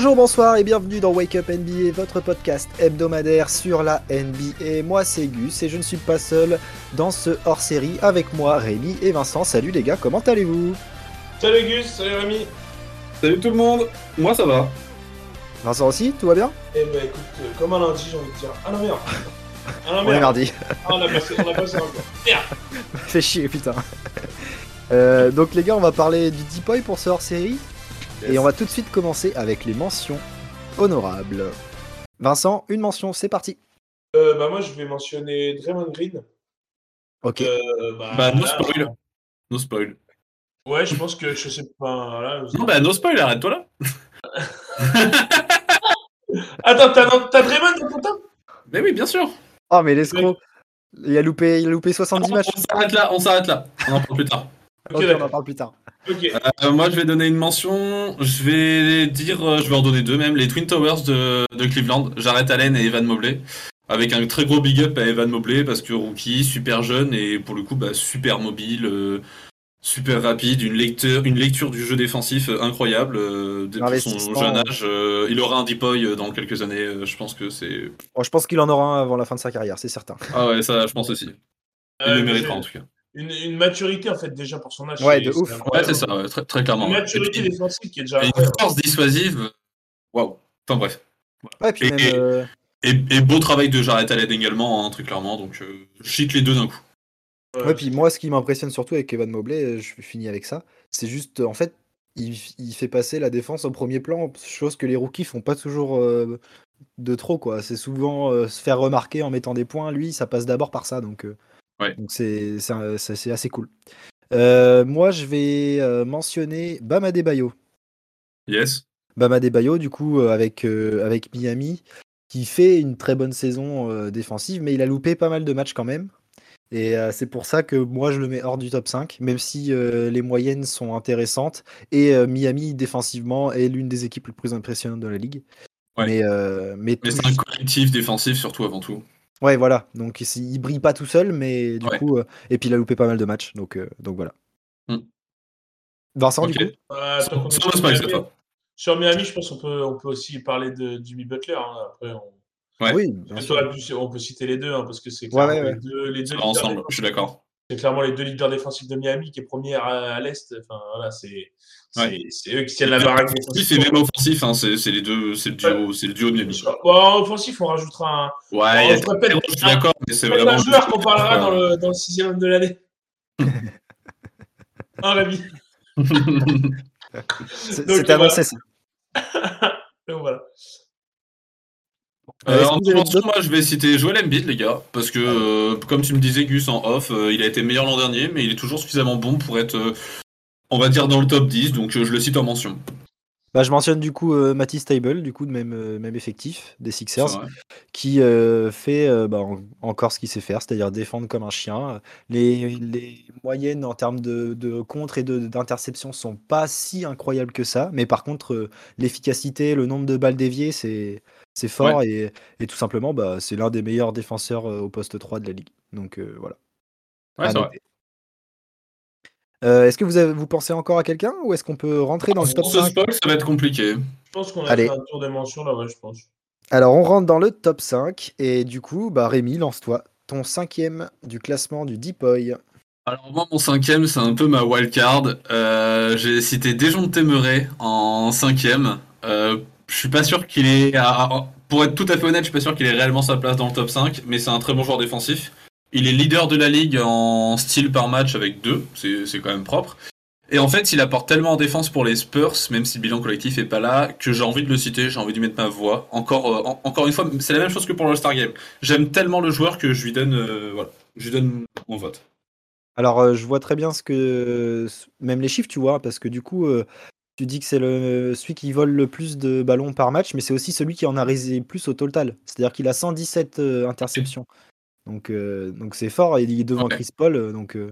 Bonjour, bonsoir et bienvenue dans Wake Up NBA, votre podcast hebdomadaire sur la NBA. Moi c'est Gus et je ne suis pas seul dans ce hors-série avec moi Rémi et Vincent. Salut les gars, comment allez-vous? Salut Gus, salut Rémi. Salut tout le monde, moi ça va. Vincent aussi, tout va bien? Eh ben écoute, euh, comme un lundi j'ai envie de dire. Ah non merde Ah non On est mardi. Ah on a passé, on a passé un peu. Merde Fait chier, putain. Euh, donc les gars, on va parler du Deep Boy pour ce hors-série. Et on va tout de suite commencer avec les mentions honorables. Vincent, une mention, c'est parti. euh, Bah moi je vais mentionner Draymond Green. Ok. Euh, bah, Bah no là, spoil. No spoil. Ouais je pense que je sais pas. Là, Non bah no spoil, arrête-toi là. Attends, t'as Draymond dans ton top? Mais oui, bien sûr. Oh mais l'escroc Il a loupé, il a loupé 70 On matchs. s'arrête là, on s'arrête là. On en parle plus tard. Ok, on en parle plus tard. Euh, moi je vais donner une mention, je vais dire, euh, je vais en donner deux même, les Twin Towers de, de Cleveland, Jarrett Allen et Evan Mobley. Avec un très gros big up à Evan Mobley parce que rookie, super jeune et pour le coup bah, super mobile, euh, super rapide, une lecture, une lecture du jeu défensif incroyable. euh, dès- pour son jeune âge, euh, il aura un euh, dans quelques années. euh, je pense que c'est. Bon, je pense qu'il en aura un avant la fin de sa carrière, c'est certain. Ah ouais, ça je pense aussi. Il Euh, le méritera en tout cas. Une, une maturité en fait déjà pour son âge. Ouais, c'est- de ouf. Ouais, c'est ça, très, très clairement. Une maturité puis, défensive qui est déjà une force dissuasive. Waouh. Enfin bref. Ouais, puis Et- même, et- euh, Et, et beau travail de Jarrett Allen également, hein, très clairement. Donc, euh, je cite les deux d'un coup. Ouais, puis moi, ce qui m'impressionne surtout avec Evan Mobley, euh, je finis avec ça, c'est juste, en fait, il, il fait passer la défense au premier plan, chose que les rookies font pas toujours euh, de trop, quoi. C'est souvent euh, se faire remarquer en mettant des points. Lui, ça passe d'abord par ça, donc euh, Ouais. donc c'est assez cool. Euh, moi, je vais euh, mentionner Bam Adebayo. Yes. Bam Adebayo, du coup, euh, avec, euh, avec Miami, qui fait une très bonne saison euh, défensive, mais il a loupé pas mal de matchs quand même. Et c'est pour ça que moi, je le mets hors du top 5, même si les moyennes sont intéressantes. Et Miami, défensivement, est l'une des équipes les plus impressionnantes de la ligue. Ouais. Mais, mais, c'est un collectif défensif, surtout avant tout. Ouais, voilà. Donc, il il brille pas tout seul, mais du Ouais. coup... euh, et puis, il a loupé pas mal de matchs. Donc, euh, donc voilà. Hmm. Vincent, Ok. du coup? Euh, Sans sur Miami- fois. Sur Miami, je pense qu'on peut, on peut aussi parler de Jimmy Butler. hein. Après, on, Ouais. Oui, on peut- on peut citer les deux, hein, parce que c'est Ouais, clairement ouais, ouais. les deux, les deux ensemble, je suis d'accord. C'est clairement les deux leaders défensifs de Miami qui est premier à, à l'Est. Enfin, voilà, c'est Ouais. eux qui tiennent la baraque Oui, c'est même offensif, hein, c'est les deux, c'est le duo, c'est le duo de Miami. Bon, en offensif, on rajoutera un, Ouais, a je répète, je suis d'accord, mais c'est vraiment. un joueur qu'on parlera dans le, dans le sixième homme de l'année. Un Rémi. C'est- annoncé, ça. Donc voilà. Euh, en d'autres- moi, je vais citer Joel Embiid, les gars, parce que, euh, comme tu me disais, Gus, en off, euh, il a été meilleur l'an dernier, mais il est toujours suffisamment bon pour être, euh, on va dire, dans le top 10, donc euh, je le cite en mention. Bah, je mentionne du coup euh, Matisse Table, du coup de même, euh, même effectif des Sixers, qui euh, fait euh, bah, en- encore ce qu'il sait faire, c'est-à-dire défendre comme un chien. Les, les moyennes en termes de, de contre et de- d'interception sont pas si incroyables que ça, mais par contre euh, l'efficacité, le nombre de balles déviées, c'est c'est fort et, et tout simplement bah, c'est l'un des meilleurs défenseurs au poste 3 de la ligue. Donc euh, voilà. Ouais, c'est vrai. Euh, est-ce que vous, avez- vous pensez encore à quelqu'un ou est-ce qu'on peut rentrer dans le top Pour ce 5 spoil, ça va être compliqué. Je pense qu'on a Allez. fait un tour des mentions là, ouais, je pense. Alors, on rentre dans le top 5. Et du coup, bah, Rémi, lance-toi. Ton cinquième du classement du Deepoy. Alors moi, mon cinquième, c'est un peu ma wildcard. Euh, J'ai cité Dejounte Murray en cinquième. Euh, je suis pas sûr qu'il est... Pour être tout à fait honnête, je suis pas sûr qu'il ait réellement sa place dans le top 5, mais c'est un très bon joueur défensif. Il est leader de la ligue en style par match avec deux, c'est c'est quand même propre. Et en fait, il apporte tellement en défense pour les Spurs, même si le bilan collectif est pas là, que j'ai envie de le citer, j'ai envie d'y mettre ma voix. Encore, euh, en- encore une fois, c'est la même chose que pour l'All-Star Game. J'aime tellement le joueur que je lui donne, euh, voilà, je lui donne mon vote. Alors, euh, je vois très bien ce que. Même les chiffres, tu vois, parce que du coup, tu dis que c'est le celui qui vole le plus de ballons par match, mais c'est aussi celui qui en a réalisé plus au total. C'est-à-dire qu'il a 117 euh, interceptions. Donc, euh, donc c'est fort. Il est devant Ouais. Chris Paul. euh, Donc, euh,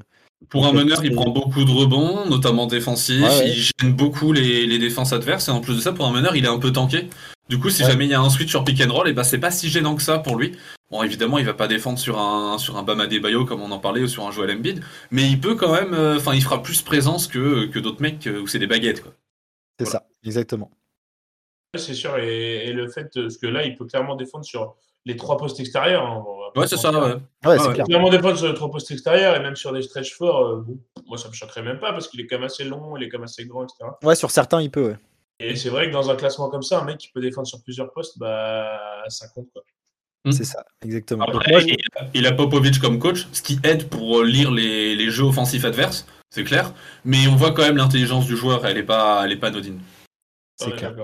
Pour un meneur, il prend beaucoup de rebonds, notamment défensifs. Ouais, ouais. Il gêne beaucoup les, les défenses adverses. Et en plus de ça, pour un meneur, il est un peu tanké. Du coup, si jamais il y a un switch sur pick and roll, et ben c'est pas si gênant que ça pour lui. Bon, évidemment, il va pas défendre sur un sur un Bam Adebayo comme on en parlait ou sur un Joel Embiid, mais il peut quand même. euh, Enfin, il fera plus présence que que d'autres mecs où c'est des baguettes. Quoi. C'est Voilà. ça, exactement. c'est sûr. Et, et le fait, parce que là, il peut clairement défendre sur les trois postes extérieurs. hein, Ouais, c'est ça, ouais. Ouais, Ah c'est ouais. clair. Clairement défendre sur les trois postes extérieurs et même sur des stretch forts, euh, bon, moi ça me choquerait même pas parce qu'il est quand même assez long, il est quand même assez grand, etc. Ouais, sur certains, il peut, ouais. Et c'est vrai que dans un classement comme ça, un mec qui peut défendre sur plusieurs postes, bah ça compte quoi. Mm. C'est ça, exactement. Donc, Après, moi, je- il, a, il a Popovic comme coach, ce qui aide pour lire les, les jeux offensifs adverses, c'est clair. Mais on voit quand même l'intelligence du joueur, elle est pas, elle est pas anodine. c'est clair.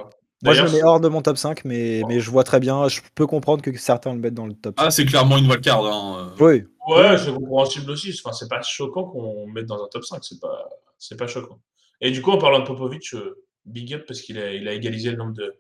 Moi, je le mets hors de mon top 5, mais, mais je vois très bien, je peux comprendre que certains le mettent dans le top 5. Ah, c'est clairement une wildcard. Hein. Oui, Ouais, c'est compréhensible aussi. Enfin, c'est pas choquant qu'on mette dans un top 5. C'est pas, c'est pas choquant. Et du coup, en parlant de Popovic, euh, big up parce qu'il a, il a égalisé le nombre de,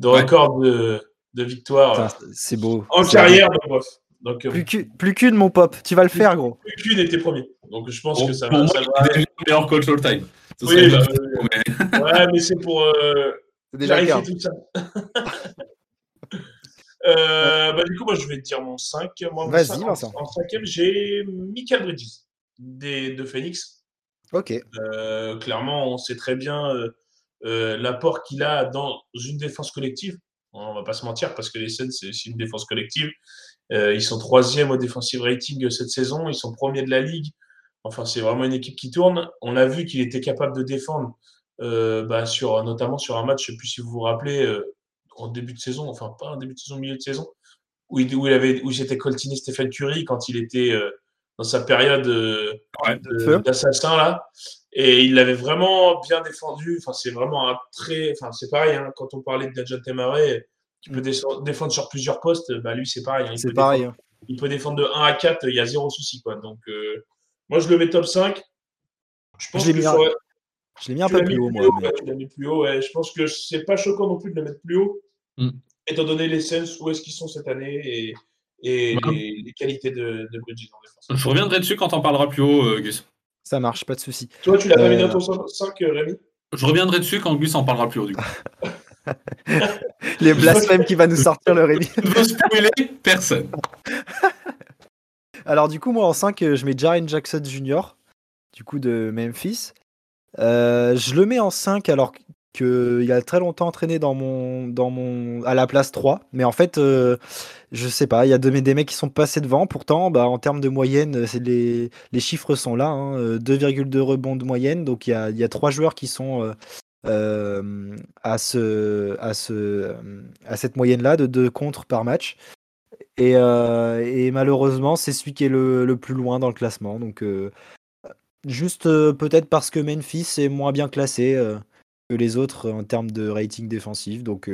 de Ouais. records de, de victoires euh, c'est beau. en C'est carrière. Bref. Donc, euh. Plus qu'une, mon pop. Tu vas le faire, gros. plus qu'une était premier. Donc, je pense Pour, que ça pour va. moi, ça va- est le meilleur coach all time. Oui, bah, oui, mais- Ouais, mais c'est pour euh, C'est déjà clarifier clair. tout ça. Euh, bah, du coup, moi, je vais te dire mon 5. Moi, mon Vas-y, 5, en- Vincent. En, cinquième, j'ai Michael Bridges des, de Phoenix. Ok. Euh, clairement, on sait très bien euh, euh, l'apport qu'il a dans une défense collective. On va pas se mentir parce que les Suns, c'est aussi une défense collective. Euh, ils sont troisième au defensive rating cette saison. Ils sont premiers de la ligue. Enfin, c'est vraiment une équipe qui tourne. On a vu qu'il était capable de défendre, euh, bah, sur, notamment sur un match, je ne sais plus si vous vous rappelez, euh, en début de saison, enfin pas en début de saison, milieu de saison, où il, où il avait, où s'était coltiné Stephen Curry quand il était euh, dans sa période Ouais. d'assassin là. Et il l'avait vraiment bien défendu. Enfin, c'est vraiment un très. Enfin, c'est pareil, hein, quand on parlait de Dejan Temare, qui peut défendre- défendre sur plusieurs postes, bah lui, c'est pareil. hein, il C'est peut pareil. défendre- hein. il peut défendre de 1 à 4, il y a zéro souci. Quoi. Donc, euh, moi, je le mets top 5. Je pense Je l'ai que Je l'ai mis un tu peu plus mis haut, moi. haut, mais- ouais, tu l'as mis plus haut. ouais. Je pense que c'est pas choquant non plus de le mettre plus haut, Mm. étant donné les sens, où est-ce qu'ils sont cette année et, et Ouais. les, les qualités de, de Bridges en défense. Je reviendrai dessus quand on parlera plus haut, euh, Gus. Ça marche, pas de souci. Toi, tu l'as pas mis Euh, dans ton 5, Rémi? Je reviendrai dessus quand Gus en parlera plus haut, du coup. Les blasphèmes qui va nous sortir le Rémi. Je ne veux spoiler personne. Alors du coup, moi en 5, euh, je mets Jaren Jackson Jr. Du coup de Memphis. Euh, je le mets en 5 alors qu'il a très longtemps entraîné dans mon, dans mon, à la place 3. Mais en fait, euh, je sais pas, il y a des mecs qui sont passés devant. Pourtant, bah, en termes de moyenne, euh, les, les chiffres sont là. hein, euh, 2,2 rebonds de moyenne. Donc il y a, y a trois joueurs qui sont euh, euh, à, ce, à, ce, euh, à cette moyenne-là de 2 contre par match. Et, euh, et malheureusement, c'est celui qui est le, le plus loin dans le classement. Donc, juste peut-être parce que Memphis est moins bien classé que les autres en termes de rating défensif. Donc, C'est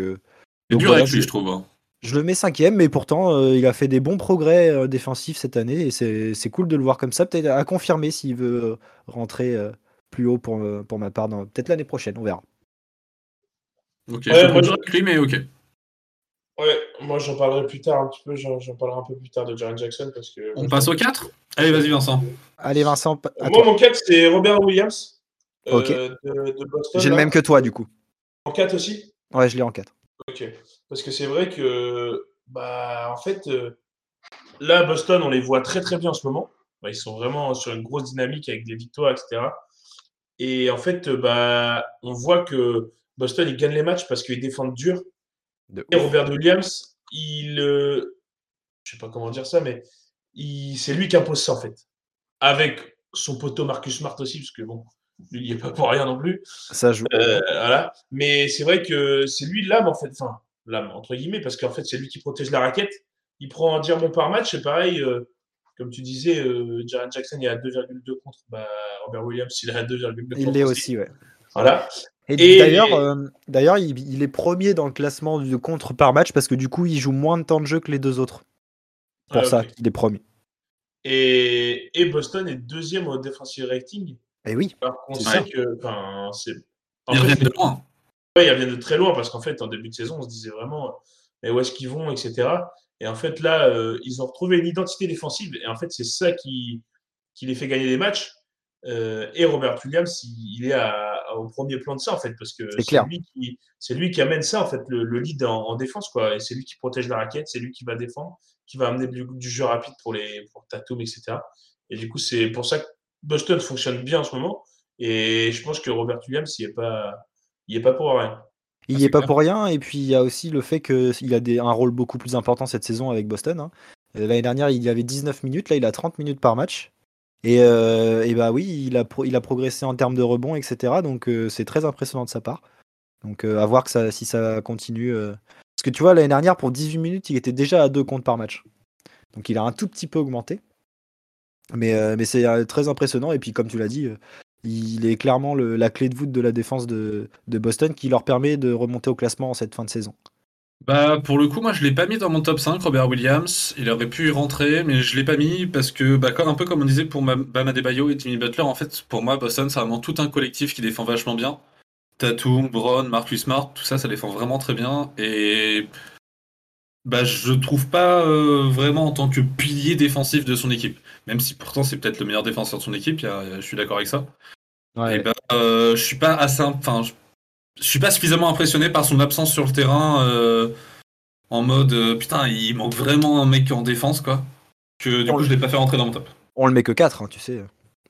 donc dur voilà, avec lui, je, je trouve. hein. je le mets cinquième, mais pourtant, euh, il a fait des bons progrès euh, défensifs cette année. Et c'est cool de le voir comme ça. Peut-être à confirmer s'il veut euh, rentrer plus haut pour, euh, pour ma part. dans- Peut-être l'année prochaine, on verra. Ok, Ouais, je moi, lui, mais ok. Ouais, moi j'en parlerai plus tard un petit peu, j'en parlerai un peu plus tard de Jaren Jackson parce que. On passe au 4 Allez, vas-y, Vincent. Allez, Vincent, à Moi toi. mon 4 c'est Robert Williams euh, Ok. de, de Boston. J'ai le même que toi, du coup. En 4 aussi? Ouais, je l'ai en 4. Ok. Parce que c'est vrai que, bah, en fait, euh, là, Boston, on les voit très très bien en ce moment. Bah, ils sont vraiment sur une grosse dynamique avec des victoires, etc. Et en fait, euh, bah, on voit que Boston, ils gagnent les matchs parce qu'ils défendent dur. De Et Robert Williams, il. euh, je sais pas comment dire ça, mais c'est lui qui impose ça, en fait. Avec son poteau Marcus Smart aussi, parce que bon, lui, il n'y est pas pour rien non plus. Ça joue. Euh, voilà. Mais c'est vrai que c'est lui l'âme, en fait. Enfin, l'âme, entre guillemets, parce qu'en fait, c'est lui qui protège la raquette. Il prend un diamant par match. C'est pareil, euh, comme tu disais, euh, Jaren Jackson, il est à 2,2 contre. Bah, Robert Williams, il est à 2,2 contre. Il l'est aussi, ouais. Voilà. Et, Et- d'ailleurs, euh, d'ailleurs, il, il est premier dans le classement de contre par match parce que du coup, il joue moins de temps de jeu que les deux autres. Pour Ah, ça, ok. il est premier. Et, et Boston est deuxième au defensive rating. Et oui, Alors qu'on C'est que. Enfin, c'est. En Ils reviennent de loin. Ouais, ils reviennent de très loin parce qu'en fait, en début de saison, on se disait vraiment, mais où est-ce qu'ils vont, etc. Et en fait, là, euh, ils ont retrouvé une identité défensive. Et en fait, c'est ça qui, qui les fait gagner des matchs. Euh, et Robert Williams, il, il est à- à- au premier plan de ça, en fait, parce que C'est lui, qui, c'est lui qui amène ça, en fait, le, le lead en, en défense, quoi. Et c'est lui qui protège la raquette, c'est lui qui va défendre, qui va amener du, du jeu rapide pour, les, pour Tatum, etc. Et du coup, c'est pour ça que Boston fonctionne bien en ce moment. Et je pense que Robert Williams, il n'est pas, il est pas pour rien. Il Ah, n'y est c'est pas clair. pour rien, et puis il y a aussi le fait qu'il a des, un rôle beaucoup plus important cette saison avec Boston. hein. Euh, L'année dernière, il y avait 19 minutes, là il a 30 minutes par match. Et, euh, et bah oui, il a, pro- il a progressé en termes de rebond, etc. Donc euh, c'est très impressionnant de sa part. Donc euh, à voir que ça, si ça continue. Parce que tu vois, l'année dernière, pour 18 minutes, il était déjà à 2 comptes par match. Donc il a un tout petit peu augmenté. Mais, mais c'est très impressionnant. Et puis comme tu l'as dit, il est clairement la clé de voûte de la défense de, Boston qui leur permet de remonter au classement en cette fin de saison. Bah, pour le coup, moi, je l'ai pas mis dans mon top 5, Robert Williams. Il aurait pu y rentrer, mais je l'ai pas mis parce que, bah, un peu comme on disait pour Ma- Bam Adebayo et Jimmy Butler, en fait, pour moi, Boston, c'est vraiment tout un collectif qui défend vachement bien. Tatum, Brown, Marcus Smart, tout ça, ça défend vraiment très bien. Et bah, je trouve pas euh, vraiment en tant que pilier défensif de son équipe. Même si pourtant c'est peut-être le meilleur défenseur de son équipe, il y a- je suis d'accord avec ça. Et bah, euh, je suis pas assez, enfin, je, je suis pas suffisamment impressionné par son absence sur le terrain euh, en mode putain, il manque vraiment un mec en défense quoi. Que du On coup je l'ai pas fait rentrer dans mon top. On le met que 4, tu sais.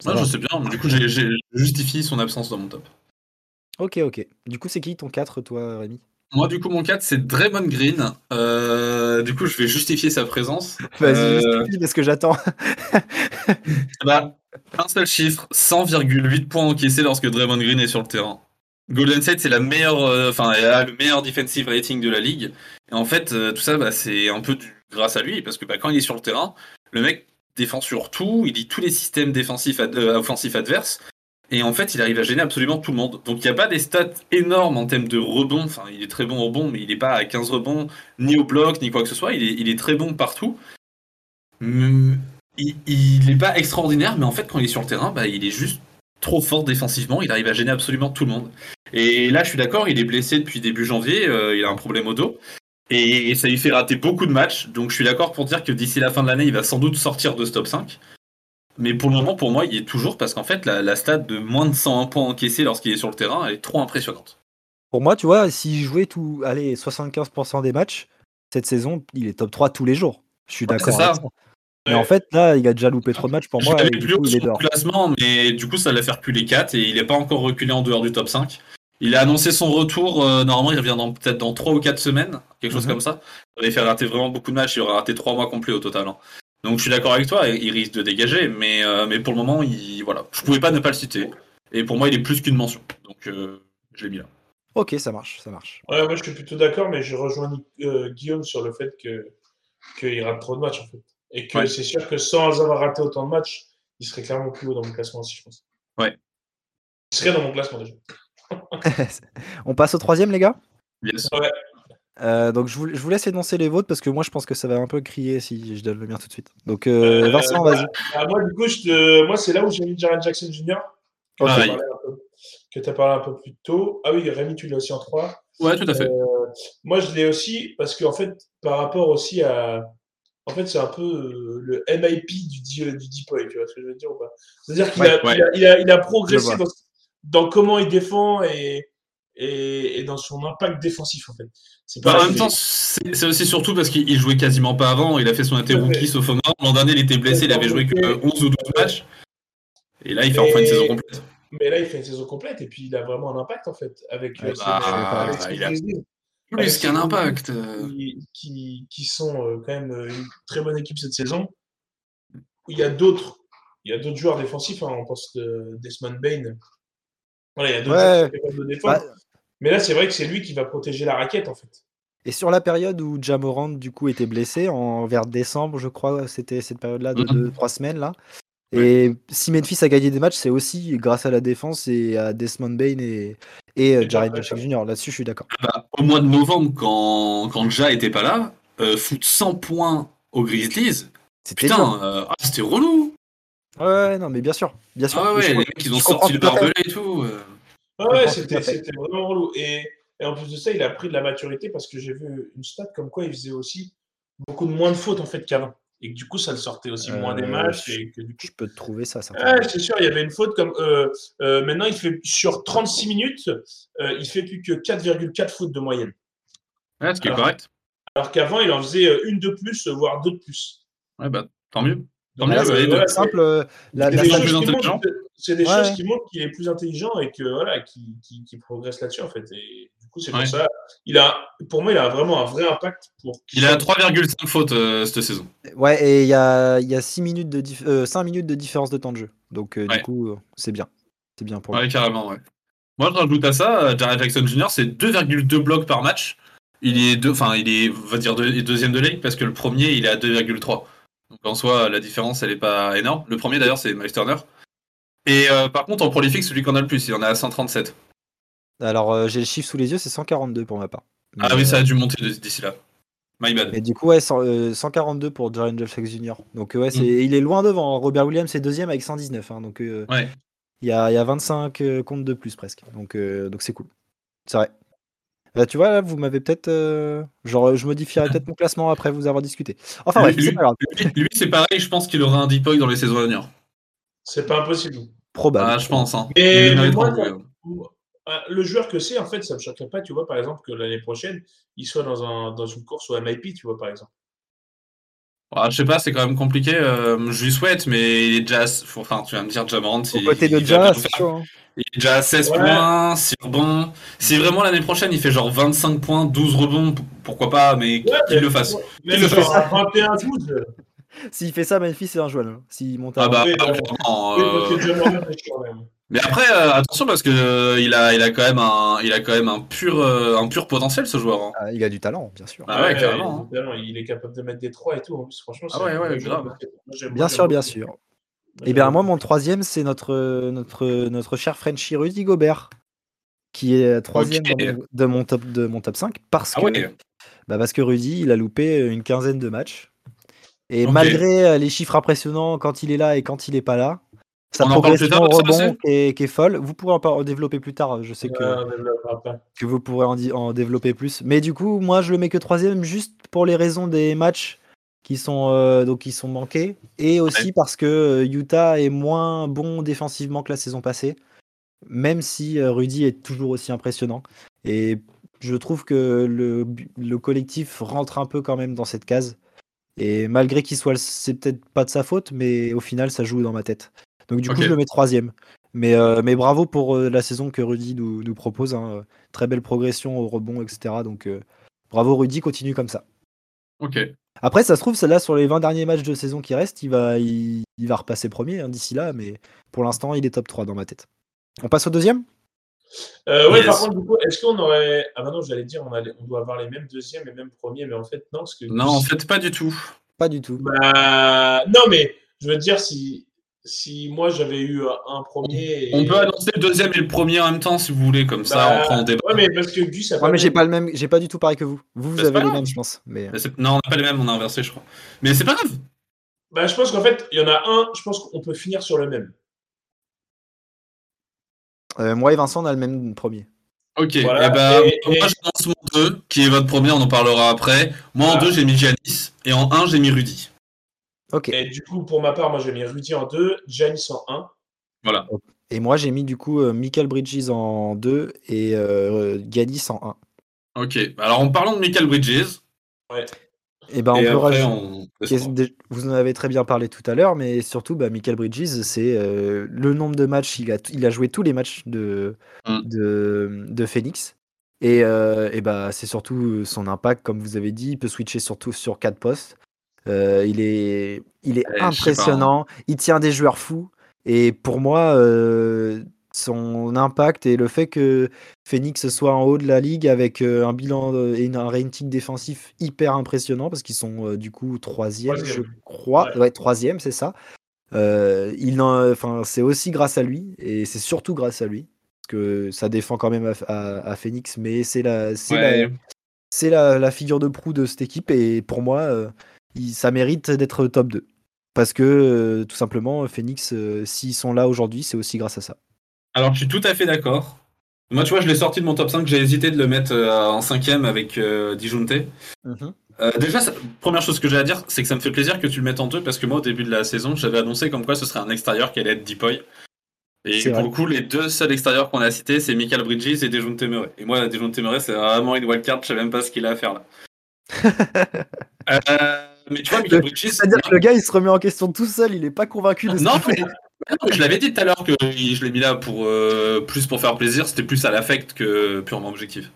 Ouais, je sais bien, mais du coup j'ai j'ai justifié son absence dans mon top. Ok, ok. Du coup, c'est qui ton 4, toi, Rémi? Moi du coup mon 4 c'est Draymond Green. Euh, du coup je vais justifier sa présence. Vas-y, Euh, justifie parce que j'attends. Bah, un seul chiffre, 100,8 points encaissés lorsque Draymond Green est sur le terrain. Golden State, c'est la meilleure, euh, enfin, a le meilleur defensive rating de la ligue. Et en fait, euh, tout ça, bah, c'est un peu du- grâce à lui, parce que bah, quand il est sur le terrain, le mec défend sur tout, il lit tous les systèmes défensifs, ad- offensifs adverses. Et en fait, il arrive à gêner absolument tout le monde. Donc, il n'y a pas des stats énormes en termes de rebond. Enfin, il est très bon au rebond, mais il n'est pas à 15 rebonds, ni au bloc, ni quoi que ce soit. Il est, très bon partout. Hum, il, il est pas extraordinaire, mais en fait, quand il est sur le terrain, bah, il est juste trop fort défensivement. Il arrive à gêner absolument tout le monde. Et là, je suis d'accord, il est blessé depuis début janvier. euh, il a un problème au dos. Et ça lui fait rater beaucoup de matchs. Donc, je suis d'accord pour dire que d'ici la fin de l'année, il va sans doute sortir de ce top 5. Mais pour le moment, pour moi, il y est toujours parce qu'en fait, la, la stat de moins de 101 points encaissés lorsqu'il est sur le terrain, elle est trop impressionnante. Pour moi, tu vois, s'il jouait tout, allez, 75% des matchs, cette saison, il est top 3 tous les jours. Je suis Ouais, d'accord avec ça. ça. Mais en fait, là, il a déjà loupé trop de matchs pour Je moi et du plus coup, haut il est dehors. classement, mais du coup, ça l'a fait reculer 4 et il n'est pas encore reculé en dehors du top 5. Il a annoncé son retour, euh, normalement, il revient dans- peut-être dans 3 ou 4 semaines, quelque chose Mhm. comme ça. Va lui faire rater vraiment beaucoup de matchs, il aura raté 3 mois complets au total. hein. Donc je suis d'accord avec toi, il risque de dégager, mais, euh, mais pour le moment, il, voilà. je pouvais pas ne pas le citer. Et pour moi, il est plus qu'une mention. Donc euh, je l'ai mis là. Ok, ça marche, ça marche. Ouais, moi je suis plutôt d'accord, mais je rejoins euh, Guillaume sur le fait que qu'il rate trop de matchs en fait. Et que Ouais. c'est sûr que sans avoir raté autant de matchs, il serait clairement plus haut dans mon classement aussi, je pense. Ouais. Il serait dans mon classement déjà. On passe au troisième, les gars? Yes. Euh, Donc, je vous, je vous laisse énoncer les vôtres parce que moi, je pense que ça va un peu crier si je donne le mien tout de suite. Donc, euh, Euh, Vincent, vas-y. Ah, moi, du coup, je te- moi c'est là où j'ai mis Jaren Jackson Jr. Que tu as parlé, un peu- que t'as parlé un peu plus tôt. Ah oui, Rémi, tu l'as aussi en 3. Ouais, tout à fait. Euh, moi, je l'ai aussi parce qu'en fait, par rapport aussi à. En fait, c'est un peu le MIP du, du Deep Boy, tu vois ce que je veux dire ou pas? C'est-à-dire qu'il Ouais, a, ouais. a, il a, il a Je progressé dans, dans comment il défend et, et, et dans son impact défensif, en fait. C'est Bah, en même temps, c'est aussi surtout parce qu'il il jouait quasiment pas avant. Il a fait son fait. rookie sauf au nord. L'an dernier, il était blessé, il avait joué que 11 ou 12 matchs. Et là, il fait enfin une saison complète. Mais là, il fait une saison complète et puis il a vraiment un impact, en fait, avec, euh, ses- bah, avec ses il a- Grizzlies. Plus qu'un impact. qui, qui, qui sont euh, quand même euh, une très bonne équipe cette saison. Il y a d'autres, il y a d'autres joueurs défensifs. hein, on pense de Desmond Bain. Voilà, il y a d'autres Ouais. joueurs qui de défendre. Bah, Mais là, c'est vrai que c'est lui qui va protéger la raquette en fait. et sur la période où Jamorant, du coup, était blessé, en vers décembre, je crois, c'était cette période-là de Mhm. 2-3 semaines, là. Et si Memphis a gagné des matchs, c'est aussi grâce à la défense et à Desmond Bain et, et euh, Et Jaren Jackson Jr. Là-dessus, je suis d'accord. Bah, au mois de novembre, quand, quand Ja était pas là, euh, foutre 100 points aux Grizzlies, C'était putain, euh, ah, c'était relou. Ouais, ouais, non, mais bien sûr. Bien sûr. Ah ouais, je les mecs, ils ont sorti le barbelé et tout. Ah ouais, c'était vraiment relou. Et, et en plus de ça, il a pris de la maturité parce que j'ai vu une stat comme quoi il faisait aussi beaucoup de moins de fautes en fait qu'avant. Et que du coup, ça le sortait aussi moins des Euh, matchs. je- Et que du coup, Je peux te trouver ça, certainement. Ouais, c'est sûr, il y avait une faute comme. euh, euh, maintenant, il fait sur 36 minutes, euh, il fait plus que 4,4 fautes de moyenne. Ouais, ce qui est correct. Alors qu'avant, il en faisait une de plus, voire deux de plus. Ouais, bah, tant mieux. Tant Donc, mieux, Là, euh, c'est voilà, simple. euh, La, c'est des choses qui montrent intelligent. que- c'est des Ouais, choses ouais. qui montrent qu'il est plus intelligent et que voilà, qui, qui, qui progresse là-dessus en fait. Et du coup, c'est pour Ouais. ça. Il a, pour moi, il a vraiment un vrai impact pour. Il a 3,5 fautes euh, cette saison. Ouais, et il y a, il y a 6 minutes de dif- euh, 5 minutes de différence de temps de jeu. Donc, euh, Ouais. du coup, c'est bien. C'est bien pour lui. Ouais, carrément, ouais. Moi, je rajoute à ça, Jared Jackson Jr., c'est 2,2 blocs par match. Il est, deux, enfin, il est, on va dire, deux- deuxième de ligue parce que le premier, il est à 2,3. Donc en soi, la différence, elle est pas énorme. Le premier, d'ailleurs, c'est Miles Turner. Et euh, par contre, en prolifique, celui qu'on a le plus, il en a à 137. Alors, euh, j'ai le chiffre sous les yeux, c'est 142 pour ma part. Ah oui, ça euh, a dû monter d'ici là. My bad. Mais du coup, ouais, cent- euh, 142 pour Jaren Jackson Jr. Donc, euh, ouais, c'est, Mm. il est loin devant. Robert Williams est deuxième avec 119. hein, donc, euh, Ouais. il y, a, il y a 25 euh, comptes de plus presque. Donc, euh, donc c'est cool. C'est vrai. Bah, tu vois, là, vous m'avez peut-être. euh, genre, je modifierai peut-être mon classement après vous avoir discuté. Enfin, bref, lui, c'est pas grave. lui- lui, c'est pareil, je pense qu'il aura un deep dans les saisons à venir. C'est pas impossible. Probable. Ah, je pense. Hein. Et- mais moi, hein. Ah, Le joueur que c'est, en fait, ça me choquerait pas, tu vois, par exemple, que l'année prochaine, il soit dans, un, dans une course au MIP, tu vois, par exemple. Ah, je sais pas, c'est quand même compliqué. euh, je lui souhaite, mais il est déjà. Enfin, tu vas me dire, Jamorant, Au il, côté de il va bien Ja, le c'est hein. Il est déjà à 16 Ouais. points, 6 rebonds. Si vraiment l'année prochaine il fait genre 25 points, 12 rebonds, pourquoi pas, mais Ouais, qu'il le fasse. Même le à 21-12. euh, S'il fait ça, Memphis, c'est injouable. hein. S'il monte à Ah bah, clairement, oui, euh. Mais après, euh, attention parce que euh, il a, il a quand même un, il a quand même un pur, euh, un pur potentiel ce joueur. hein. Ah, il a du talent, bien sûr. Ah ouais, carrément, il, hein. il est capable de mettre des 3 et tout. En plus, franchement, Ah c'est ouais, un ouais, joueur grave. Bien sûr, bien beaucoup. sûr. Et j'aime bien, moi, mon troisième, c'est notre, notre, notre cher Frenchie Rudy Gobert, qui est troisième de, mon top, de mon top 5, parce Ah que, ouais. bah parce que Rudy, il a loupé une quinzaine de matchs. Et malgré euh, les chiffres impressionnants quand il est là et quand il est pas là, sa progression au rebond qui est, qui est folle. Vous pourrez en, développer plus tard, je sais que, que vous pourrez en, en développer plus. Mais du coup, moi, je le mets que troisième juste pour les raisons des matchs qui sont, euh, donc, qui sont manqués et aussi parce que euh, Utah est moins bon défensivement que la saison passée, même si euh, Rudy est toujours aussi impressionnant. Et je trouve que le, le collectif rentre un peu quand même dans cette case. Et malgré qu'il soit, c'est peut-être pas de sa faute, mais au final, ça joue dans ma tête. Donc du coup, je le mets troisième. Mais, euh, mais bravo pour euh, la saison que Rudy nous, nous propose. hein. Très belle progression au rebond, etc. Donc bravo Rudy, continue comme ça. Ok. Après, ça se trouve, celle-là, sur les 20 derniers matchs de saison qui restent, il va, il, il va repasser premier hein, d'ici là. Mais pour l'instant, il est top 3 dans ma tête. On passe au deuxième? Euh, ouais, Yes. par contre, du coup, est-ce qu'on aurait. Ah, bah non, j'allais dire, on, a les- on doit avoir les mêmes deuxièmes et mêmes premiers, mais en fait, non. Parce que Non, en fait, pas du tout. Pas du tout. Bah, non, mais je veux dire, si, si moi j'avais eu un premier. et- On peut annoncer le deuxième et le premier en même temps si vous voulez, comme ça Bah, on prend en débat. Ouais, mais parce que Gus a Ouais, mais j'ai pas le même, j'ai pas du tout pareil que vous. Vous, vous Bah, c'est avez pas les mêmes, je pense. Mais c'est- Non, on n'a pas les mêmes, on a inversé, je crois. Mais c'est pas grave. Bah, je pense qu'en fait, il y en a un, je pense qu'on peut finir sur le même. euh, moi et Vincent, on a le même premier. Ok, Voilà, et ben, et- moi et- j'annonce mon 2, qui est votre premier, on en parlera après. Moi en Voilà. 2, j'ai mis Giannis, et en 1, j'ai mis Rudy. Ok. Et du coup, pour ma part, moi j'ai mis Rudy en 2, Giannis en 1. Voilà. Et moi, j'ai mis du coup euh, Michael Bridges en 2 et euh, Giannis en 1. Ok, alors en parlant de Michael Bridges, Et ben, on et peut après rajouter- on. Vous en avez très bien parlé tout à l'heure, mais surtout, bah, Michael Bridges, c'est euh, le nombre de matchs. Il a, il a joué tous les matchs de, Mm. de, de Phoenix. Et, euh, et bah, c'est surtout son impact, comme vous avez dit. Il peut switcher surtout sur quatre postes. Euh, il est, il est pas, hein. impressionnant. Il tient des joueurs fous. Et pour moi, euh, son impact et le fait que Phoenix soit en haut de la ligue avec euh, un bilan et un rating défensif hyper impressionnant parce qu'ils sont du coup troisième, je crois. Ouais. Ouais, troisième, c'est ça. Il enfin, c'est aussi grâce à lui et c'est surtout grâce à lui parce que ça défend quand même à, à- à Phoenix, mais c'est la, c'est la, Ouais. la, la figure de proue de cette équipe et pour moi, il- ça mérite d'être top 2. Parce que euh, tout simplement, Phoenix, euh, s'ils sont là aujourd'hui, c'est aussi grâce à ça. Alors je suis tout à fait d'accord. Moi, tu vois, je l'ai sorti de mon top 5, j'ai hésité de le mettre euh, en cinquième avec euh, Dijunte. Euh, déjà, ça- première chose que j'ai à dire, c'est que ça me fait plaisir que tu le mettes en deux parce que moi, au début de la saison, j'avais annoncé comme quoi ce serait un extérieur qui allait être Deepoy. Et pour le coup, les deux seuls extérieurs qu'on a cités, c'est Michael Bridges et Dejounte Murray. Et moi, Dejounte Murray, c'est vraiment une wildcard, je sais même pas ce qu'il a à faire là. Euh, mais tu vois, Michael Bridges. C'est-à-dire que le gars, il se remet en question tout seul, il est pas convaincu de ce Non, fait. mais, je l'avais dit tout à l'heure que je l'ai mis là pour euh, plus pour faire plaisir, c'était plus à l'affect que purement objectif.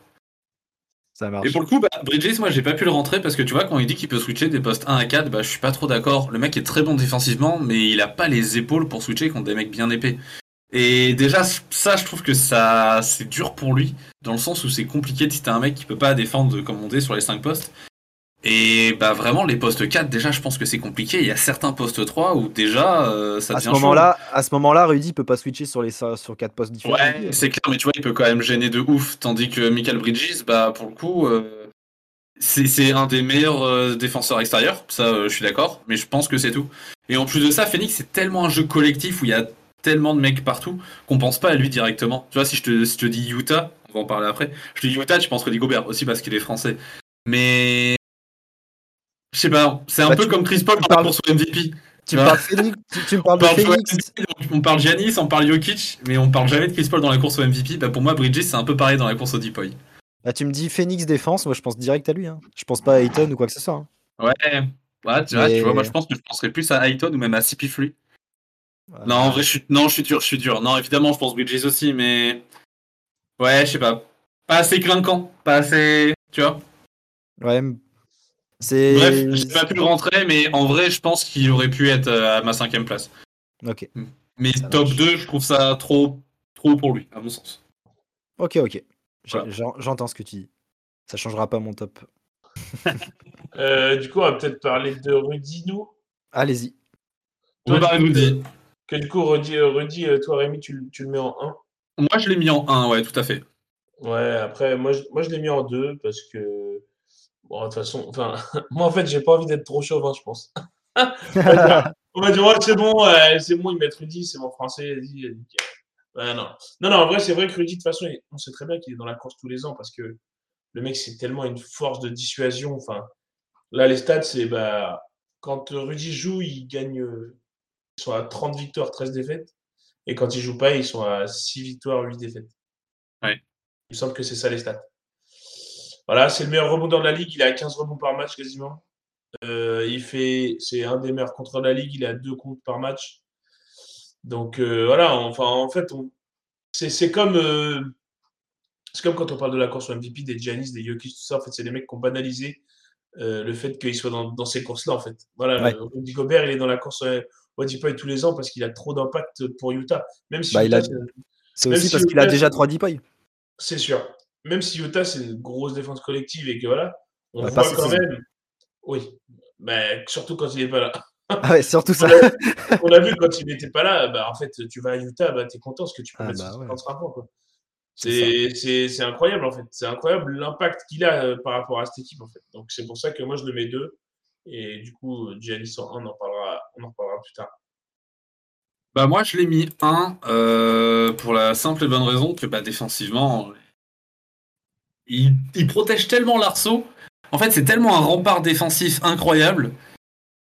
Ça marche. Et pour le coup, bah, Bridges, moi j'ai pas pu le rentrer parce que tu vois, quand il dit qu'il peut switcher des postes 1 à 4, bah je suis pas trop d'accord. Le mec est très bon défensivement, mais il a pas les épaules pour switcher contre des mecs bien épais. Et déjà, ça, je trouve que ça c'est dur pour lui, dans le sens où c'est compliqué si t'as un mec qui peut pas défendre comme on dit sur les 5 postes. Et bah vraiment les postes 4 déjà je pense que c'est compliqué. Il y a certains postes 3 où déjà euh, ça à devient ce moment-là, à ce moment-là, Rudy peut pas switcher sur les sur quatre postes différents. Ouais, c'est clair, mais tu vois, il peut quand même gêner de ouf, tandis que Michael Bridges, bah pour le coup, euh, c'est un des meilleurs euh, défenseurs extérieurs, ça je suis d'accord, mais je pense que c'est tout. Et en plus de ça, Phoenix c'est tellement un jeu collectif où il y a tellement de mecs partout qu'on pense pas à lui directement. Tu vois, si je te, si je te dis Utah, on va en parler après, je te dis Utah, tu penses Rudy Gobert aussi parce qu'il est français. Mais je sais pas, c'est un Bah, peu tu- comme Chris Paul tu par parles- rapport au MVP. Tu parles Phoenix, tu, tu me parles On de parle, Phoenix. donc on parle Giannis, on parle Jokic, mais on parle jamais de Chris Paul dans la course au MVP. Bah pour moi, Bridges, c'est un peu pareil dans la course au Depoy. Là, tu me dis Phoenix défense, moi je pense direct à lui. Hein. Je pense pas à Ayton ou quoi que ce soit. hein. Ouais, ouais, tu, vois, Mais- tu vois, moi je pense que je penserais plus à Ayton ou même à CP Free. Ouais. Non, en vrai, je suis, non, je suis dur, je suis dur. Non, évidemment, je pense Bridges aussi, mais ouais, je sais pas, pas assez clinquant, pas assez, tu vois. Ouais. Bref, j'ai pas pu rentrer, mais en vrai, je pense qu'il aurait pu être euh, à ma cinquième place. Ok, Mais Ça top marche. 2, je trouve ça trop, trop pour lui, à mon sens. ok, ok. J'ai- Voilà. j'en- J'entends ce que tu dis. Ça changera pas mon top. Euh, du coup, on va peut-être parler de Rudy, nous. Allez-y. On va parler de Rudy. Que du coup, Rudy, euh, Rudy, toi, Rémi, tu, le- tu le mets en 1. Moi, je l'ai mis en 1, ouais, tout à fait. Ouais, après, moi, je, moi, je l'ai mis en 2 parce que. Bon, de toute façon, enfin, moi, en fait, j'ai pas envie d'être trop chauvin, je pense. On va dire, ouais, c'est bon, euh, c'est bon, ils mettent Rudy, c'est mon français, vas-y, euh, non. non, non, en vrai, c'est vrai que Rudy, de toute façon, il- on sait très bien qu'il est dans la course tous les ans parce que le mec, c'est tellement une force de dissuasion. Enfin, là, les stats, c'est bah, quand Rudy joue, il gagne. euh, Ils sont à 30 victoires, 13 défaites. Et quand ils jouent pas, ils sont à 6 victoires, 8 défaites. Ouais. Il me semble que c'est ça les stats. Voilà, c'est le meilleur rebondeur de la ligue. Il a 15 rebonds par match quasiment. Euh, il fait, c'est un des meilleurs contre de la ligue. Il a deux comptes par match. Donc euh, voilà, enfin en fait, on, c'est, c'est comme, euh, c'est comme quand on parle de la course au MVP, des Giannis, des Jokic, tout ça. En fait, c'est des mecs qui ont banalisé le fait qu'ils soient dans, dans ces courses-là. En fait, voilà, Ouais. Rudy Gobert, il est dans la course au MVP tous les ans parce qu'il a trop d'impact pour Utah. Même si Bah, il a- c'est- aussi si parce qu'il a déjà c'est- 3 deep c'est sûr. Même si Utah, c'est une grosse défense collective et que voilà, on Bah, pas voit quand saison. même. Oui. Mais surtout quand il n'est pas là. Ah ouais, surtout ça. On a vu quand il n'était pas là, bah, en fait, tu vas à Utah, bah, tu es content parce que tu peux Ah, mettre bah, ouais. 53 points. quoi. C'est C'est c'est- c'est incroyable en fait. C'est incroyable l'impact qu'il a euh, par rapport à cette équipe en fait. Donc c'est pour ça que moi je le mets deux. Et du coup, Giannis en 1, on en parlera, on en reparlera plus tard. Bah moi je l'ai mis 1 euh, pour la simple et bonne raison que bah, défensivement il, il protège tellement l'arceau. En fait c'est tellement un rempart défensif incroyable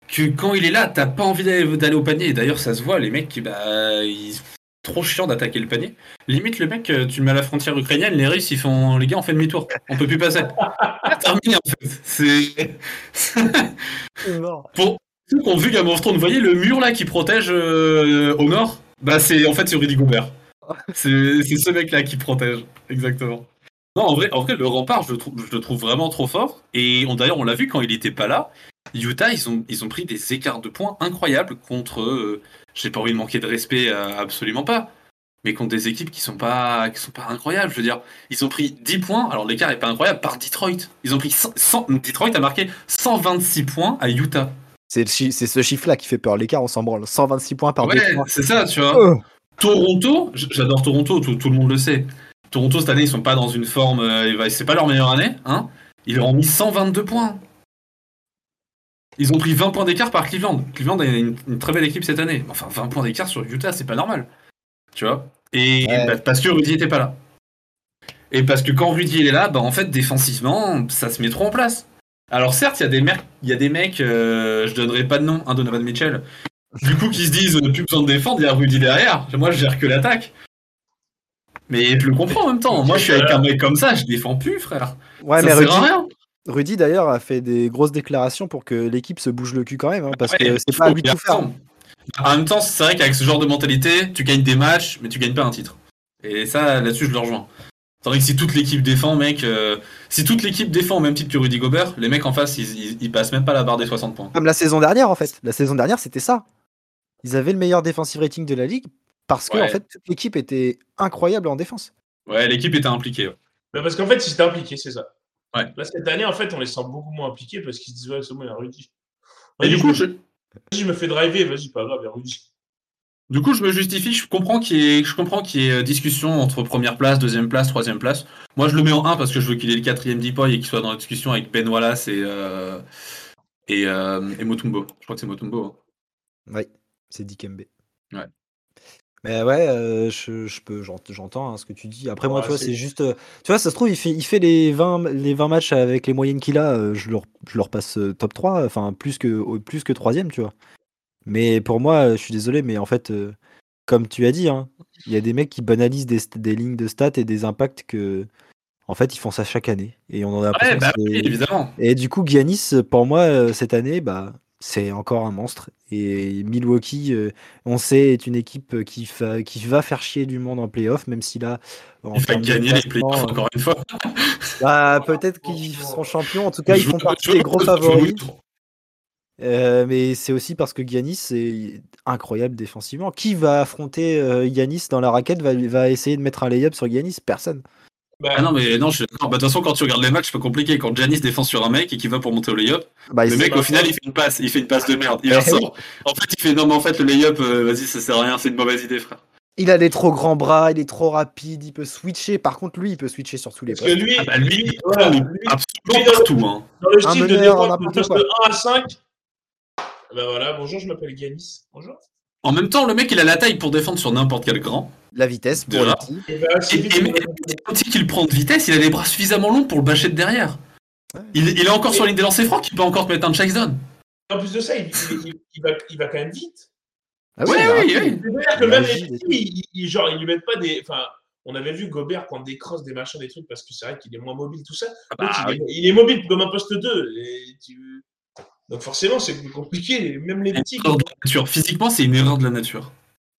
que quand il est là t'as pas envie d'aller au panier. Et d'ailleurs ça se voit les mecs bah ils trop chiant d'attaquer le panier. Limite le mec euh, tu le mets à la frontière ukrainienne les Russes ils font les gars on fait demi-tour on peut plus passer. Terminé en fait. C'est pour ceux qui ont vu Game of Thrones, vous voyez le mur là qui protège euh, au nord? Bah c'est en fait c'est Rudy Gobert. C'est ce mec là qui protège, exactement. Non en vrai, en vrai le rempart je le trouve, je le trouve vraiment trop fort. Et on- d'ailleurs on l'a vu quand il était pas là. Utah ils ont, ils ont pris des écarts de points incroyables contre. euh, J'ai pas envie de manquer de respect, euh, absolument pas. Mais contre des équipes qui sont pas qui sont pas incroyables, je veux dire, ils ont pris 10 points, alors l'écart est pas incroyable, par Detroit. Ils ont pris 100, 100 Detroit a marqué 126 points à Utah. C'est ce chiffre-là qui fait peur. L'écart, on s'en branle. 126 points par Ouais, c'est ça, tu vois. Oh. Toronto, j'adore Toronto, tout, tout le monde le sait. Toronto, cette année, ils sont pas dans une forme. euh, c'est pas leur meilleure année, hein. Ils leur ont mis 122 points. Ils ont pris 20 points d'écart par Cleveland. Cleveland a une, une très belle équipe cette année. Enfin, 20 points d'écart sur Utah, c'est pas normal. Tu vois? Et Ouais. bah, parce que Rudy était pas là. Et parce que quand Rudy il est là, bah en fait, défensivement, ça se met trop en place. Alors certes, il y a des, mer- il y a des mecs, euh, je donnerai pas de nom, un Donovan Mitchell, du coup qui se disent euh, plus besoin de défendre, il y a Rudy derrière. Moi, je gère que l'attaque. Mais je le comprends en même temps. Moi, je suis avec un mec comme ça, je défends plus, frère. Ouais, ça mais sert Rudy, à rien. Rudy, d'ailleurs a fait des grosses déclarations pour que l'équipe se bouge le cul quand même, hein, parce Ouais, que c'est pas à lui de tout faire. En même temps, c'est vrai qu'avec ce genre de mentalité, tu gagnes des matchs, mais tu gagnes pas un titre. Et ça, là-dessus, je le rejoins. Tandis que si toute l'équipe défend, mec, euh, si toute l'équipe défend au même titre que Rudy Gobert, les mecs en face, ils, ils- ils passent même pas la barre des 60 points. Comme la saison dernière, en fait. La saison dernière, c'était ça. Ils avaient le meilleur defensive rating de la ligue parce que, Ouais. en fait, toute l'équipe était incroyable en défense. Ouais, l'équipe était impliquée. ouais. Mais parce qu'en fait, ils étaient impliqués, c'est ça. Ouais. Là, cette année, en fait, on les sent beaucoup moins impliqués parce qu'ils se disent, ouais, c'est bon, il y a Rudy. Et Vas-y, du coup, je, je, vas-y, je me fais driver, vas-y, pas grave, il y a Rudy. du coup, je me justifie. Je comprends qu'il y ait, je comprends qu'il y ait euh, discussion entre première place, deuxième place, troisième place. Moi, je le mets en 1 parce que je veux qu'il ait le quatrième Deepoy et qu'il soit dans la discussion avec Ben Wallace et euh, et, euh, et Motumbo. Je crois que c'est Motumbo. hein. Oui, c'est Dikembe. Ouais. Mais ouais, euh, je, je peux, j'ent- j'entends hein, ce que tu dis. Après, moi, tu vois, c'est- juste. euh, tu vois, ça se trouve, il fait, il fait les, 20, les 20 matchs avec les moyennes qu'il a. euh, je, leur, je leur passe top 3, enfin, plus que, plus que troisième, tu vois. Mais pour moi, je suis désolé, mais en fait, comme tu as dit, hein, il y a des mecs qui banalisent des, lignes de stats et des impacts que. En fait, ils font ça chaque année. Et on en a Ouais, bah oui, évidemment. et du coup, Giannis, pour moi, cette année, bah, c'est encore un monstre. Et Milwaukee, euh, on sait, est une équipe euh, qui, fa- qui va faire chier du monde en playoff, même si là, en Il va gagner les classement, playoffs euh, encore une fois. bah, peut-être qu'ils seront champions. En tout cas, ils font partie des gros favoris. Euh, mais c'est aussi parce que Giannis est incroyable défensivement. Qui va affronter euh, Giannis dans la raquette va, va essayer de mettre un lay-up sur Giannis? Personne. Bah, Ah non, mais non, je. Bah, de toute façon, quand tu regardes les matchs, c'est pas compliqué. Quand Janis défend sur un mec et qu'il va pour monter au layup, Bah, le mec, au final, il fait une passe. Il fait une passe de merde. Il Eh la sort. En fait, il fait non, mais en fait, le layup, euh, vas-y, ça sert à rien. C'est une mauvaise idée, frère. il a des trop grands bras, il est trop rapide, il peut switcher. Par contre, lui, il peut switcher sur tous les parce que postes. lui, Ah bah, lui, lui, voilà, lui, absolument partout. Hein. dans le style de de n'importe poste quoi. de 1 à 5, bah voilà, bonjour, je m'appelle Giannis. Bonjour. En même temps, le mec, il a la taille pour défendre sur n'importe quel grand. La vitesse pour Déjà. les petits. Et même quand il prend de vitesse, il a les bras suffisamment longs pour le bâcher de derrière. Il, il est encore sur la ligne des lancers francs, il peut encore te mettre un chase down. En plus de ça, il, il- il- il va, il va quand même vite. Ah oui, rapide. oui. C'est-à-dire que Il même les genre, ils lui mettent pas des. Enfin, on avait vu Gobert prendre des crosses, des machins, des trucs, parce que c'est vrai qu'il est moins mobile, tout ça. Ah bah, il, est, il est mobile comme un poste 2. Et tu... Donc forcément, c'est plus compliqué. Même les petits. Erreur de la nature. Physiquement, c'est une erreur de la nature.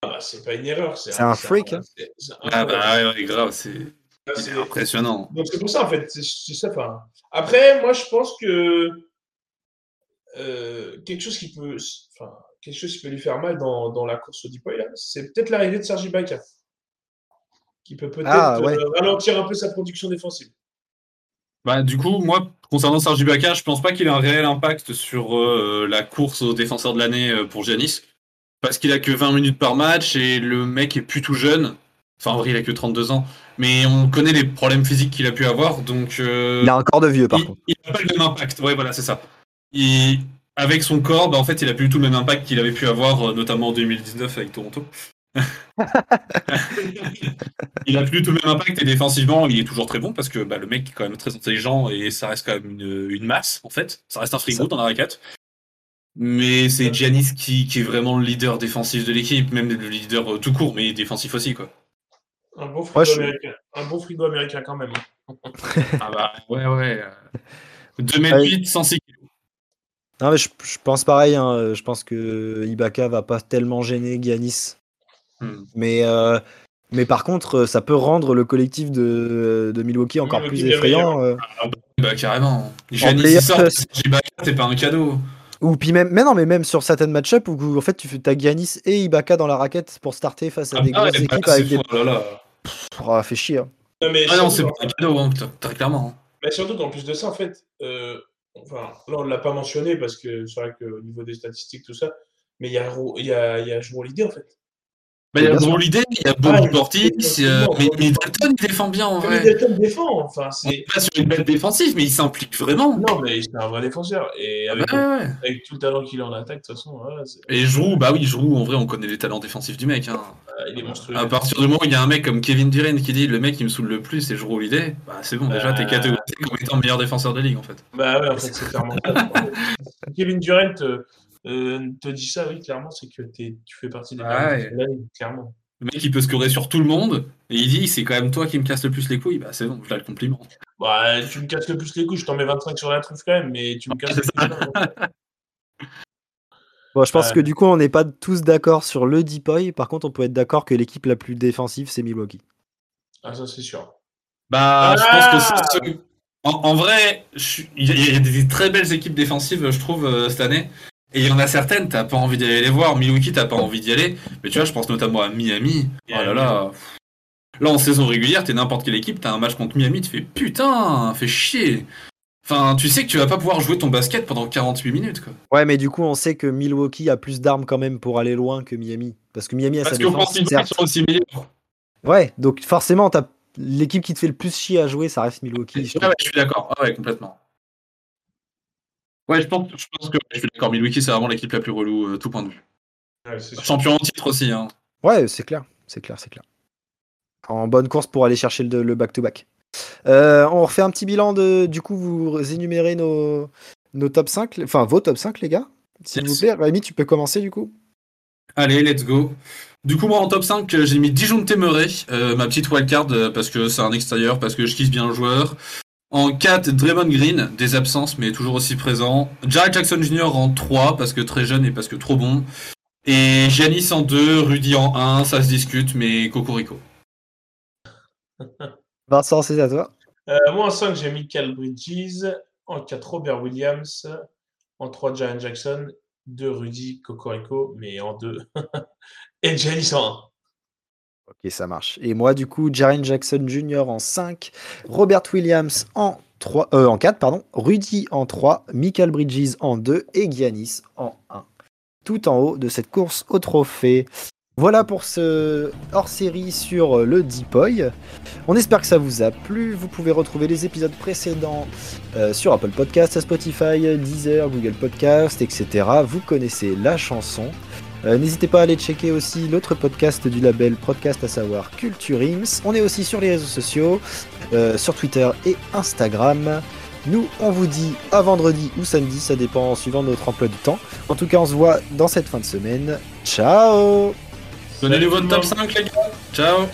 Ah bah, c'est pas une erreur. C'est C'est un freak, hein. c'est- c'est Ah bah ouais, ouais, grave, c'est Là, c'est c'est- impressionnant. Donc c'est pour ça en fait, c'est c'est ça. Enfin, après, moi je pense que euh, quelque chose qui peut, enfin, quelque chose qui peut lui faire mal dans, dans la course au Deepoy là, c'est peut-être l'arrivée de Sergi Ibaka, qui peut peut-être Ah, ouais. euh, ralentir un peu sa production défensive. Bah, du coup, moi, concernant Serge Ibaka, je pense pas qu'il ait un réel impact sur euh, la course au défenseur de l'année euh, pour Giannis. Parce qu'il a que 20 minutes par match et le mec est plus tout jeune. Enfin, en vrai, il a que 32 ans. Mais on connaît les problèmes physiques qu'il a pu avoir, donc. euh, Il a un corps de vieux, par il, contre. il a pas le même impact. Ouais, voilà, c'est ça. Il- avec son corps, bah, en fait, il a plus du tout le même impact qu'il avait pu avoir, notamment en 2019 avec Toronto. il a plus du tout le même impact et défensivement, il est toujours très bon parce que bah, le mec est quand même très intelligent et ça reste quand même une, une masse, en fait. Ça reste un frigo Ça. dans la raquette. Mais c'est Giannis qui, qui est vraiment le leader défensif de l'équipe, même le leader euh, tout court, mais défensif aussi, quoi. Un bon frigo Ouais, je- américain, un bon frigo américain quand même. hein. Ah bah, ouais, ouais. euh, 2m8, 106 kilos. Non, mais je, je pense pareil. hein, Je pense que Ibaka va pas tellement gêner Giannis. Hmm. Mais, euh, mais par contre, ça peut rendre le collectif de, de Milwaukee encore plus effrayant. euh. Bah, carrément. Giannis, sort, euh, c'est pas un cadeau. Ou puis même, mais non, mais même sur certaines match-up où en fait tu fais as Giannis et Ibaka dans la raquette pour starter face à des Ah, grosses ouais, bah, équipes c'est avec des. oh là là. Pff, oh, fait chier. hein. Non, mais Ah non, c'est pas un cadeau, hein, très- clairement. Mais surtout qu'en plus de ça, en fait, euh, enfin, là, on ne l'a pas mentionné parce que c'est vrai qu'au niveau des statistiques, tout ça, mais il y a, y a, y a en fait. Bah, il y a Holiday, il y a Ah, Bobby il- Portis, il- euh, il- mais Middleton, il défend bien en vrai. Middleton défend, enfin, c'est. est pas sur une belle défensive, mais il s'implique vraiment. Non, mais c'est un vrai défenseur. Et Ah avec, bah, ouais. avec tout le talent qu'il a en attaque, de toute façon, voilà, Et Giroud, bah oui, Giroud, en vrai, on connaît les talents défensifs du mec. Hein. euh, il est monstrueux. À partir du moment où il y a un mec comme Kevin Durant qui dit le mec qui me saoule le plus, c'est Giroud Holiday, bah c'est bon, déjà, t'es Euh. catégorisé comme étant le meilleur défenseur de la ligue, en fait. Bah ouais, en fait, c'est clairement ça. Kevin Durant euh, euh, te dit ça, oui, clairement, c'est que tu fais partie des Ouais. la clairement. Le mec, il peut scorer sur tout le monde, et il dit c'est quand même toi qui me casse le plus les couilles, bah c'est bon, je l'ai le compliment. Bah, tu me casses le plus les couilles, je t'en mets 25 sur la truffe quand même, mais tu me casses le plus. Bon, je pense Ouais. que du coup, on n'est pas tous d'accord sur le Deepoy. Par contre, on peut être d'accord que l'équipe la plus défensive, c'est Milwaukee. Ah, ça, c'est sûr. Bah, je Ah pense que c'est ce- en, en vrai, je suis- il y, a- il y a des très belles équipes défensives, je trouve, euh, cette année. Et il y en a certaines, t'as pas envie d'aller les voir. Milwaukee, t'as pas envie d'y aller. Mais tu vois, je pense notamment à Miami. Oh là là. Là, en saison régulière, t'es n'importe quelle équipe, t'as un match contre Miami, tu fais putain, fais chier. Enfin, tu sais que tu vas pas pouvoir jouer ton basket pendant 48 minutes, quoi. Ouais, mais du coup, on sait que Milwaukee a plus d'armes quand même pour aller loin que Miami. Parce que Miami a Parce sa qu'on défense, pense qu'ils certes. sont aussi meilleurs. Ouais, donc forcément, t'as l'équipe qui te fait le plus chier à jouer, ça reste Milwaukee. Ouais, ouais, je suis d'accord. Ah ouais, complètement. Ouais, je pense, je pense que je suis d'accord. Milwaukee, c'est vraiment l'équipe la plus relou, euh, tout point de vue. Ouais. Champion en titre aussi, hein. Ouais, c'est clair, c'est clair, c'est clair. En bonne course pour aller chercher le back-to-back. Euh, on refait un petit bilan de. Du coup, vous énumérez nos, nos top 5, enfin vos top 5, les gars. S'il Yes. vous plaît, Rémi, tu peux commencer du coup Allez, let's go. Du coup, moi en top 5, euh, j'ai mis Dijon Temeray, euh, ma petite wildcard, parce que c'est un extérieur, parce que je kiffe bien le joueur. En 4, Draymond Green, des absences, mais toujours aussi présent. Jared Jackson Jr. en 3, parce que très jeune et parce que trop bon. Et Giannis en 2, Rudy en 1, ça se discute, mais Cocorico. Vincent, c'est à toi. Euh, moi, en 5, j'ai Michael Bridges. En 4, Robert Williams. En 3, Jaren Jackson. 2, Rudy Cocorico. Mais en 2, et Giannis en 1. Ok, ça marche. Et moi, du coup, Jaren Jackson Jr. en 5, Robert Williams en, 3, euh, en 4, pardon, Rudy en 3, Michael Bridges en 2 et Giannis en 1. Tout en haut de cette course au trophée. Voilà pour ce hors-série sur euh, le Deepoy. On espère que ça vous a plu. Vous pouvez retrouver les épisodes précédents euh, sur Apple Podcast, Spotify, Deezer, Google Podcast, etc. Vous connaissez la chanson. Euh, N'hésitez pas à aller checker aussi l'autre podcast du label Podcast, à savoir Culture Ims. On est aussi sur les réseaux sociaux, euh, sur Twitter et Instagram. Nous, on vous dit à vendredi ou samedi, ça dépend en suivant notre emploi du temps. En tout cas, on se voit dans cette fin de semaine. Ciao Donnez-nous votre top monde. 5, les gars. Ciao